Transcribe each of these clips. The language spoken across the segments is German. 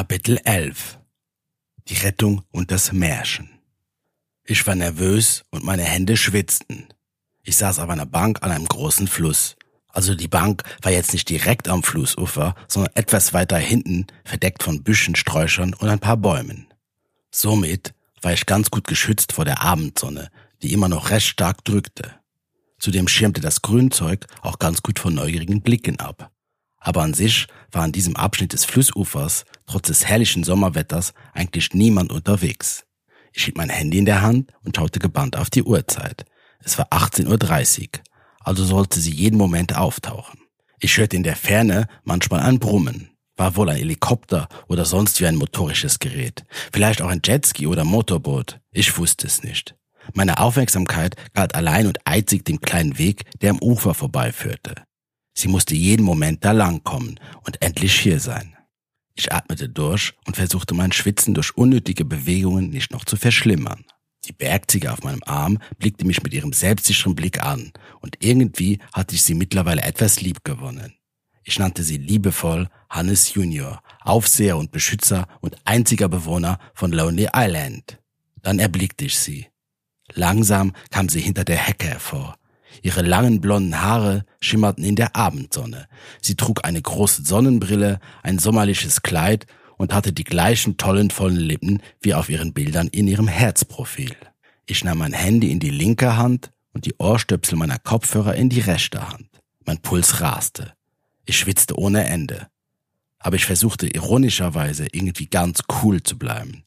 Kapitel 11 Die Rettung und das Märchen Ich war nervös und meine Hände schwitzten. Ich saß auf einer Bank an einem großen Fluss. Also die Bank war jetzt nicht direkt am Flussufer, sondern etwas weiter hinten, verdeckt von Büschen, Sträuchern und ein paar Bäumen. Somit war ich ganz gut geschützt vor der Abendsonne, die immer noch recht stark drückte. Zudem schirmte das Grünzeug auch ganz gut von neugierigen Blicken ab. Aber an sich war an diesem Abschnitt des Flussufers, trotz des herrlichen Sommerwetters, eigentlich niemand unterwegs. Ich hielt mein Handy in der Hand und schaute gebannt auf die Uhrzeit. Es war 18.30 Uhr, also sollte sie jeden Moment auftauchen. Ich hörte in der Ferne manchmal ein Brummen. War wohl ein Helikopter oder sonst wie ein motorisches Gerät. Vielleicht auch ein Jetski oder Motorboot. Ich wusste es nicht. Meine Aufmerksamkeit galt allein und einzig dem kleinen Weg, der am Ufer vorbeiführte. Sie musste jeden Moment da langkommen und endlich hier sein. Ich atmete durch und versuchte mein Schwitzen durch unnötige Bewegungen nicht noch zu verschlimmern. Die Bergziege auf meinem Arm blickte mich mit ihrem selbstsicheren Blick an und irgendwie hatte ich sie mittlerweile etwas lieb gewonnen. Ich nannte sie liebevoll Hannes Junior, Aufseher und Beschützer und einziger Bewohner von Lonely Island. Dann erblickte ich sie. Langsam kam sie hinter der Hecke hervor, Ihre langen blonden Haare schimmerten in der Abendsonne. Sie trug eine große Sonnenbrille, ein sommerliches Kleid und hatte die gleichen tollen, vollen Lippen wie auf ihren Bildern in ihrem Herzprofil. Ich nahm mein Handy in die linke Hand und die Ohrstöpsel meiner Kopfhörer in die rechte Hand. Mein Puls raste. Ich schwitzte ohne Ende. Aber ich versuchte ironischerweise irgendwie ganz cool zu bleiben.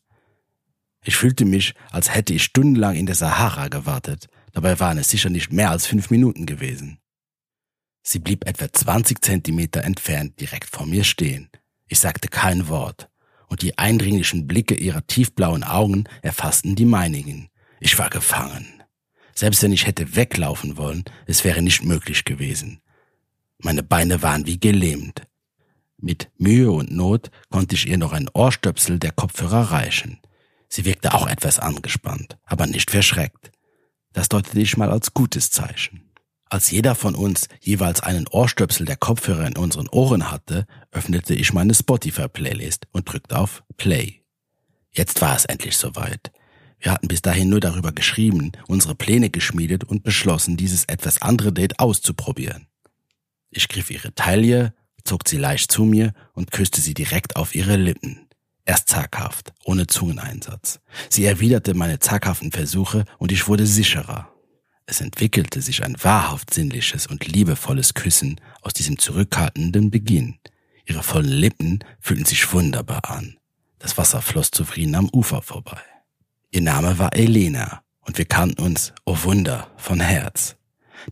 Ich fühlte mich, als hätte ich stundenlang in der Sahara gewartet, Dabei waren es sicher nicht mehr als fünf Minuten gewesen. Sie blieb etwa 20 Zentimeter entfernt direkt vor mir stehen. Ich sagte kein Wort, und die eindringlichen Blicke ihrer tiefblauen Augen erfassten die meinigen. Ich war gefangen. Selbst wenn ich hätte weglaufen wollen, es wäre nicht möglich gewesen. Meine Beine waren wie gelähmt. Mit Mühe und Not konnte ich ihr noch ein Ohrstöpsel der Kopfhörer reichen. Sie wirkte auch etwas angespannt, aber nicht verschreckt. Das deutete ich mal als gutes Zeichen. Als jeder von uns jeweils einen Ohrstöpsel der Kopfhörer in unseren Ohren hatte, öffnete ich meine Spotify-Playlist und drückte auf Play. Jetzt war es endlich soweit. Wir hatten bis dahin nur darüber geschrieben, unsere Pläne geschmiedet und beschlossen, dieses etwas andere Date auszuprobieren. Ich griff ihre Taille, zog sie leicht zu mir und küsste sie direkt auf ihre Lippen. Erst zaghaft, ohne Zungeneinsatz. Sie erwiderte meine zaghaften Versuche und ich wurde sicherer. Es entwickelte sich ein wahrhaft sinnliches und liebevolles Küssen aus diesem zurückhaltenden Beginn. Ihre vollen Lippen fühlten sich wunderbar an. Das Wasser floss zufrieden am Ufer vorbei. Ihr Name war Elena und wir kannten uns, oh Wunder, von Herz.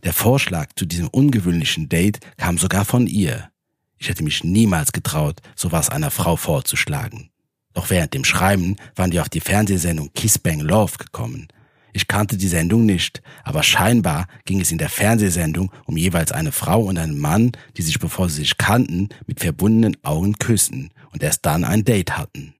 Der Vorschlag zu diesem ungewöhnlichen Date kam sogar von ihr. Ich hätte mich niemals getraut, sowas einer Frau vorzuschlagen. Doch während dem Schreiben waren wir auf die Fernsehsendung Kiss Bang Love gekommen. Ich kannte die Sendung nicht, aber scheinbar ging es in der Fernsehsendung um jeweils eine Frau und einen Mann, die sich bevor sie sich kannten, mit verbundenen Augen küssen und erst dann ein Date hatten.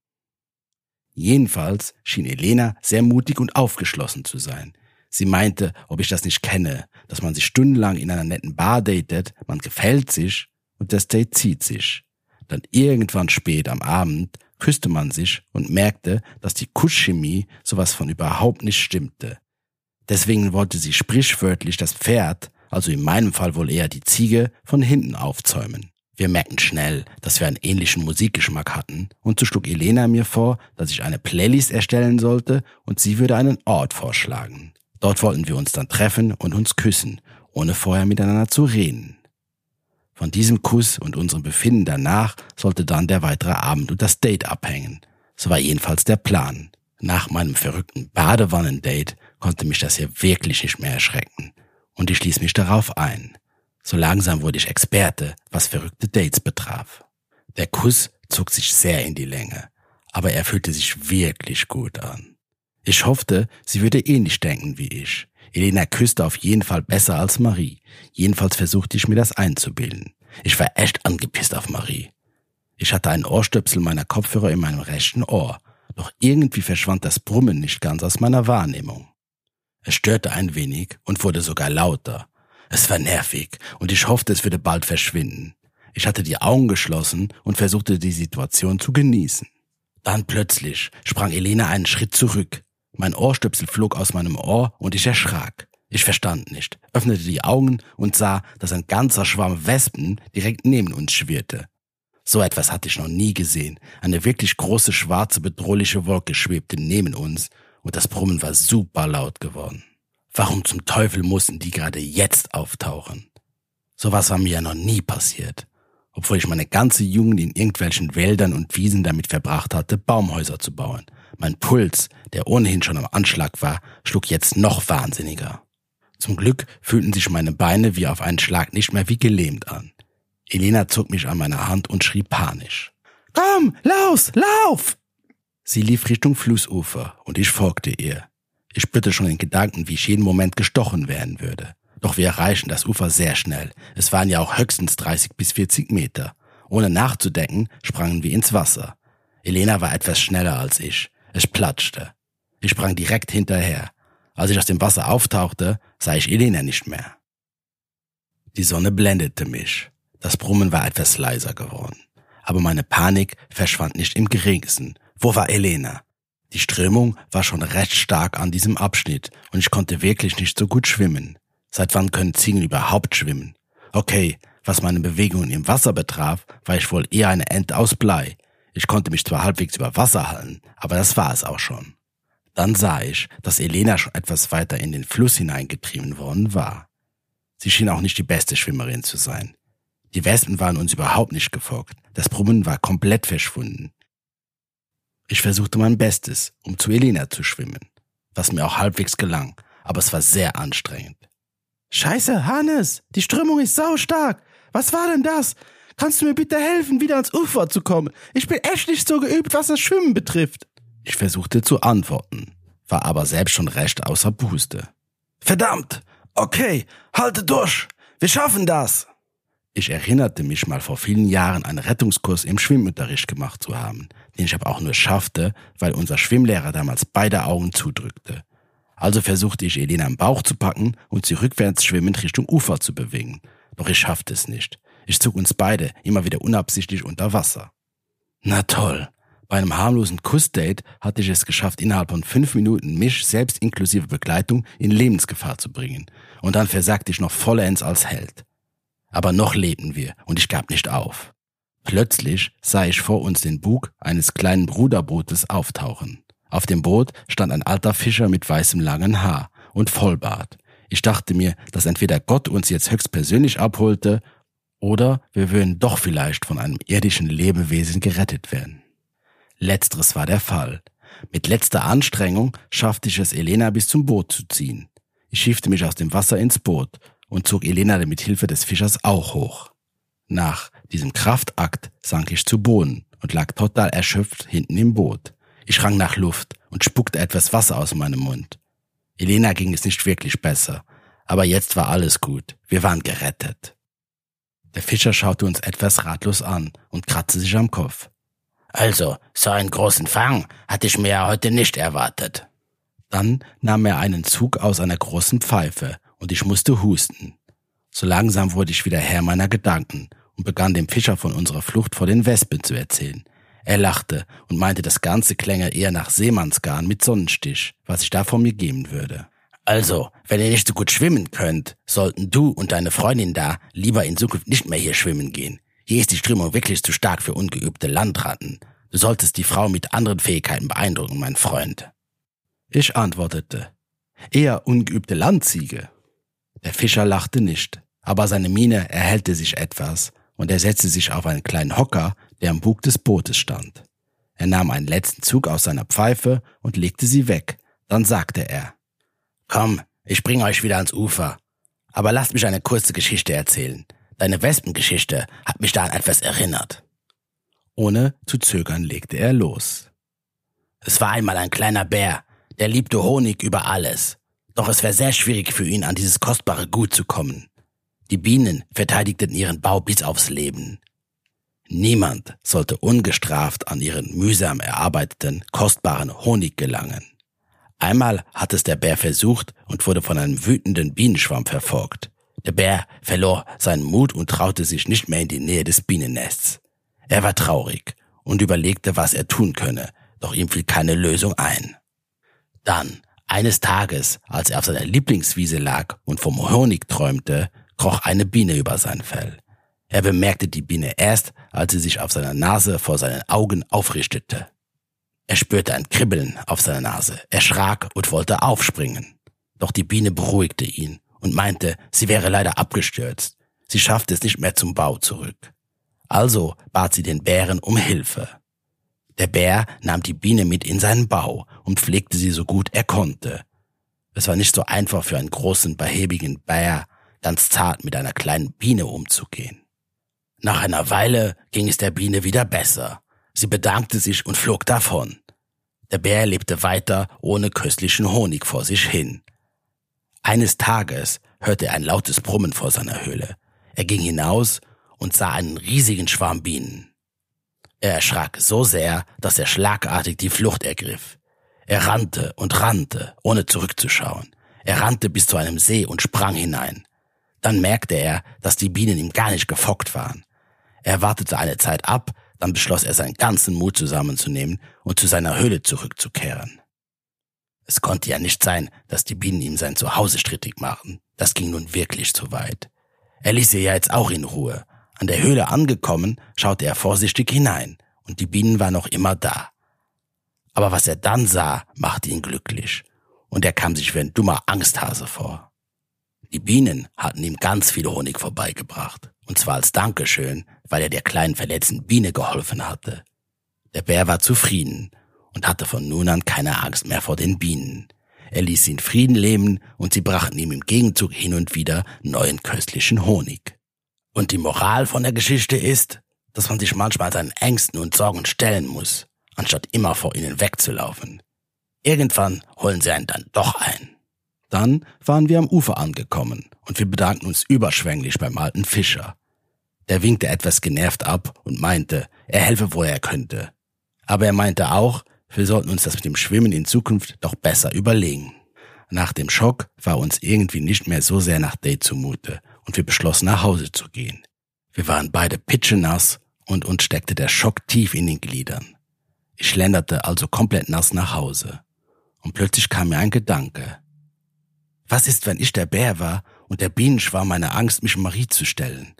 Jedenfalls schien Elena sehr mutig und aufgeschlossen zu sein. Sie meinte, ob ich das nicht kenne, dass man sich stundenlang in einer netten Bar datet, man gefällt sich und das Date zieht sich. Dann irgendwann spät am Abend küsste man sich und merkte, dass die Kusschemie sowas von überhaupt nicht stimmte. Deswegen wollte sie sprichwörtlich das Pferd, also in meinem Fall wohl eher die Ziege, von hinten aufzäumen. Wir merkten schnell, dass wir einen ähnlichen Musikgeschmack hatten, und so schlug Elena mir vor, dass ich eine Playlist erstellen sollte und sie würde einen Ort vorschlagen. Dort wollten wir uns dann treffen und uns küssen, ohne vorher miteinander zu reden. Von diesem Kuss und unserem Befinden danach sollte dann der weitere Abend und das Date abhängen. So war jedenfalls der Plan. Nach meinem verrückten Badewannendate konnte mich das hier wirklich nicht mehr erschrecken. Und ich ließ mich darauf ein. So langsam wurde ich Experte, was verrückte Dates betraf. Der Kuss zog sich sehr in die Länge, aber er fühlte sich wirklich gut an. Ich hoffte, sie würde ähnlich denken wie ich. Elena küsste auf jeden Fall besser als Marie. Jedenfalls versuchte ich mir das einzubilden. Ich war echt angepisst auf Marie. Ich hatte einen Ohrstöpsel meiner Kopfhörer in meinem rechten Ohr, doch irgendwie verschwand das Brummen nicht ganz aus meiner Wahrnehmung. Es störte ein wenig und wurde sogar lauter. Es war nervig und ich hoffte, es würde bald verschwinden. Ich hatte die Augen geschlossen und versuchte die Situation zu genießen. Dann plötzlich sprang Elena einen Schritt zurück. Mein Ohrstöpsel flog aus meinem Ohr und ich erschrak. Ich verstand nicht, öffnete die Augen und sah, dass ein ganzer Schwarm Wespen direkt neben uns schwirrte. So etwas hatte ich noch nie gesehen. Eine wirklich große schwarze bedrohliche Wolke schwebte neben uns und das Brummen war super laut geworden. Warum zum Teufel mussten die gerade jetzt auftauchen? Sowas war mir ja noch nie passiert obwohl ich meine ganze Jugend in irgendwelchen Wäldern und Wiesen damit verbracht hatte, Baumhäuser zu bauen. Mein Puls, der ohnehin schon am Anschlag war, schlug jetzt noch wahnsinniger. Zum Glück fühlten sich meine Beine wie auf einen Schlag nicht mehr wie gelähmt an. Elena zog mich an meine Hand und schrie panisch. Komm, laus, lauf! Sie lief Richtung Flussufer und ich folgte ihr. Ich spürte schon in Gedanken, wie ich jeden Moment gestochen werden würde. Doch wir erreichen das Ufer sehr schnell. Es waren ja auch höchstens 30 bis 40 Meter. Ohne nachzudenken, sprangen wir ins Wasser. Elena war etwas schneller als ich. Es platschte. Ich sprang direkt hinterher. Als ich aus dem Wasser auftauchte, sah ich Elena nicht mehr. Die Sonne blendete mich. Das Brummen war etwas leiser geworden. Aber meine Panik verschwand nicht im geringsten. Wo war Elena? Die Strömung war schon recht stark an diesem Abschnitt und ich konnte wirklich nicht so gut schwimmen. Seit wann können Ziegen überhaupt schwimmen? Okay, was meine Bewegungen im Wasser betraf, war ich wohl eher eine Ent aus Blei. Ich konnte mich zwar halbwegs über Wasser halten, aber das war es auch schon. Dann sah ich, dass Elena schon etwas weiter in den Fluss hineingetrieben worden war. Sie schien auch nicht die beste Schwimmerin zu sein. Die Wespen waren uns überhaupt nicht gefolgt. Das Brummen war komplett verschwunden. Ich versuchte mein Bestes, um zu Elena zu schwimmen, was mir auch halbwegs gelang, aber es war sehr anstrengend. Scheiße, Hannes, die Strömung ist saustark. Was war denn das? Kannst du mir bitte helfen, wieder ans Ufer zu kommen? Ich bin echt nicht so geübt, was das Schwimmen betrifft. Ich versuchte zu antworten, war aber selbst schon recht außer Puste. Verdammt! Okay, halte durch! Wir schaffen das! Ich erinnerte mich mal vor vielen Jahren einen Rettungskurs im Schwimmunterricht gemacht zu haben, den ich aber auch nur schaffte, weil unser Schwimmlehrer damals beide Augen zudrückte. Also versuchte ich Elena am Bauch zu packen und sie rückwärts schwimmend Richtung Ufer zu bewegen. Doch ich schaffte es nicht. Ich zog uns beide immer wieder unabsichtlich unter Wasser. Na toll. Bei einem harmlosen Kussdate hatte ich es geschafft, innerhalb von fünf Minuten mich selbst inklusive Begleitung in Lebensgefahr zu bringen. Und dann versagte ich noch vollends als Held. Aber noch lebten wir und ich gab nicht auf. Plötzlich sah ich vor uns den Bug eines kleinen Bruderbootes auftauchen. Auf dem Boot stand ein alter Fischer mit weißem langen Haar und Vollbart. Ich dachte mir, dass entweder Gott uns jetzt höchstpersönlich abholte oder wir würden doch vielleicht von einem irdischen Lebewesen gerettet werden. Letzteres war der Fall. Mit letzter Anstrengung schaffte ich es, Elena bis zum Boot zu ziehen. Ich schiffte mich aus dem Wasser ins Boot und zog Elena mit Hilfe des Fischers auch hoch. Nach diesem Kraftakt sank ich zu Boden und lag total erschöpft hinten im Boot. Ich rang nach Luft und spuckte etwas Wasser aus meinem Mund. Elena ging es nicht wirklich besser, aber jetzt war alles gut. Wir waren gerettet. Der Fischer schaute uns etwas ratlos an und kratzte sich am Kopf. Also, so einen großen Fang hatte ich mir ja heute nicht erwartet. Dann nahm er einen Zug aus einer großen Pfeife und ich musste husten. So langsam wurde ich wieder Herr meiner Gedanken und begann dem Fischer von unserer Flucht vor den Wespen zu erzählen, er lachte und meinte, das Ganze klänge eher nach Seemannsgarn mit Sonnenstich, was ich da von mir geben würde. Also, wenn ihr nicht so gut schwimmen könnt, sollten du und deine Freundin da lieber in Zukunft nicht mehr hier schwimmen gehen. Hier ist die Strömung wirklich zu stark für ungeübte Landratten. Du solltest die Frau mit anderen Fähigkeiten beeindrucken, mein Freund. Ich antwortete, eher ungeübte Landziege. Der Fischer lachte nicht, aber seine Miene erhellte sich etwas, und er setzte sich auf einen kleinen Hocker, der am Bug des Bootes stand. Er nahm einen letzten Zug aus seiner Pfeife und legte sie weg. Dann sagte er, Komm, ich bringe euch wieder ans Ufer. Aber lasst mich eine kurze Geschichte erzählen. Deine Wespengeschichte hat mich da an etwas erinnert. Ohne zu zögern legte er los. Es war einmal ein kleiner Bär, der liebte Honig über alles. Doch es war sehr schwierig für ihn, an dieses kostbare Gut zu kommen. Die Bienen verteidigten ihren Bau bis aufs Leben. Niemand sollte ungestraft an ihren mühsam erarbeiteten, kostbaren Honig gelangen. Einmal hat es der Bär versucht und wurde von einem wütenden Bienenschwarm verfolgt. Der Bär verlor seinen Mut und traute sich nicht mehr in die Nähe des Bienennests. Er war traurig und überlegte, was er tun könne, doch ihm fiel keine Lösung ein. Dann, eines Tages, als er auf seiner Lieblingswiese lag und vom Honig träumte, kroch eine Biene über sein Fell. Er bemerkte die Biene erst, als sie sich auf seiner Nase vor seinen Augen aufrichtete. Er spürte ein Kribbeln auf seiner Nase, erschrak und wollte aufspringen. Doch die Biene beruhigte ihn und meinte, sie wäre leider abgestürzt. Sie schaffte es nicht mehr zum Bau zurück. Also bat sie den Bären um Hilfe. Der Bär nahm die Biene mit in seinen Bau und pflegte sie so gut er konnte. Es war nicht so einfach für einen großen, behäbigen Bär, ganz zart mit einer kleinen Biene umzugehen. Nach einer Weile ging es der Biene wieder besser. Sie bedankte sich und flog davon. Der Bär lebte weiter ohne köstlichen Honig vor sich hin. Eines Tages hörte er ein lautes Brummen vor seiner Höhle. Er ging hinaus und sah einen riesigen Schwarm Bienen. Er erschrak so sehr, dass er schlagartig die Flucht ergriff. Er rannte und rannte, ohne zurückzuschauen. Er rannte bis zu einem See und sprang hinein. Dann merkte er, dass die Bienen ihm gar nicht gefockt waren. Er wartete eine Zeit ab, dann beschloss er seinen ganzen Mut zusammenzunehmen und zu seiner Höhle zurückzukehren. Es konnte ja nicht sein, dass die Bienen ihm sein Zuhause strittig machen. Das ging nun wirklich zu weit. Er ließ sie ja jetzt auch in Ruhe. An der Höhle angekommen, schaute er vorsichtig hinein, und die Bienen waren noch immer da. Aber was er dann sah, machte ihn glücklich, und er kam sich wie ein dummer Angsthase vor. Die Bienen hatten ihm ganz viel Honig vorbeigebracht, und zwar als Dankeschön, weil er der kleinen verletzten Biene geholfen hatte. Der Bär war zufrieden und hatte von nun an keine Angst mehr vor den Bienen. Er ließ sie in Frieden leben und sie brachten ihm im Gegenzug hin und wieder neuen köstlichen Honig. Und die Moral von der Geschichte ist, dass man sich manchmal seinen Ängsten und Sorgen stellen muss, anstatt immer vor ihnen wegzulaufen. Irgendwann holen sie einen dann doch ein. Dann waren wir am Ufer angekommen und wir bedankten uns überschwänglich beim alten Fischer. Der winkte etwas genervt ab und meinte, er helfe, wo er könnte. Aber er meinte auch, wir sollten uns das mit dem Schwimmen in Zukunft doch besser überlegen. Nach dem Schock war uns irgendwie nicht mehr so sehr nach Date zumute und wir beschlossen nach Hause zu gehen. Wir waren beide pitschenass und uns steckte der Schock tief in den Gliedern. Ich schlenderte also komplett nass nach Hause. Und plötzlich kam mir ein Gedanke. Was ist, wenn ich der Bär war und der Bienenschwarm meine Angst, mich Marie zu stellen?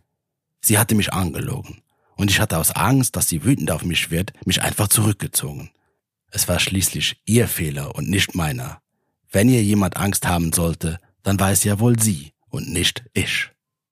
Sie hatte mich angelogen. Und ich hatte aus Angst, dass sie wütend auf mich wird, mich einfach zurückgezogen. Es war schließlich ihr Fehler und nicht meiner. Wenn ihr jemand Angst haben sollte, dann war es ja wohl sie und nicht ich.